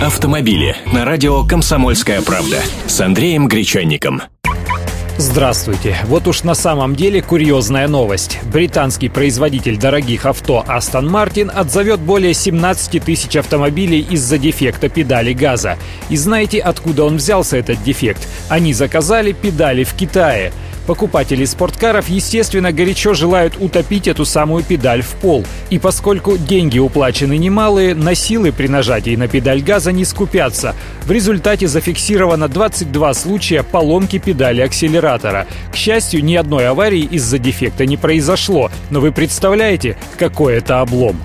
Автомобили на радио «Комсомольская правда» с Андреем Гречанником. Здравствуйте. Вот уж на самом деле курьезная новость. Британский производитель дорогих авто Aston Martin отзовет более 17 тысяч автомобилей из-за дефекта педали газа. И знаете, откуда он взялся, этот дефект? Они заказали педали в Китае. Покупатели спорткаров, естественно, горячо желают утопить эту самую педаль в пол. И поскольку деньги уплачены немалые, на силы при нажатии на педаль газа не скупятся. В результате зафиксировано 22 случая поломки педали акселератора. К счастью, ни одной аварии из-за дефекта не произошло. Но вы представляете, какой это облом?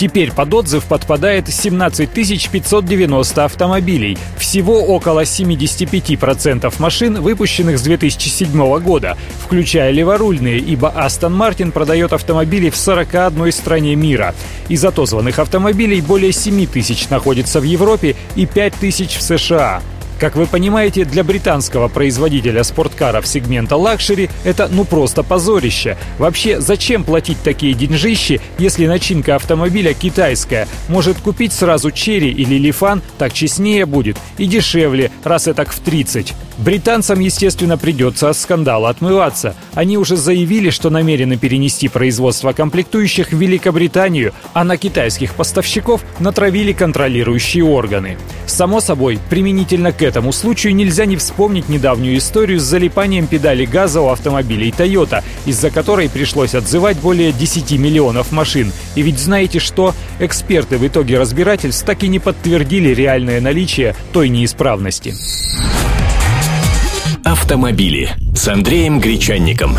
Теперь под отзыв подпадает 17 590 автомобилей. Всего около 75% машин, выпущенных с 2007 года, включая леворульные, ибо Aston Martin продает автомобили в 41 стране мира. Из отозванных автомобилей более 7 тысяч находится в Европе и 5 тысяч в США. Как вы понимаете, для британского производителя спорткаров сегмента luxury это ну просто позорище. Вообще, зачем платить такие деньжищи, если начинка автомобиля китайская? Может купить сразу Chery или Lifan, так честнее будет и дешевле, раз эдак в 30. Британцам, естественно, придется от скандала отмываться. Они уже заявили, что намерены перенести производство комплектующих в Великобританию, а на китайских поставщиков натравили контролирующие органы. Само собой, применительно к этому случаю нельзя не вспомнить недавнюю историю с залипанием педали газа у автомобилей Toyota, из-за которой пришлось отзывать более 10 миллионов машин. И ведь знаете что? Эксперты в итоге разбирательств так и не подтвердили реальное наличие той неисправности. Автомобили с Андреем Гречанником.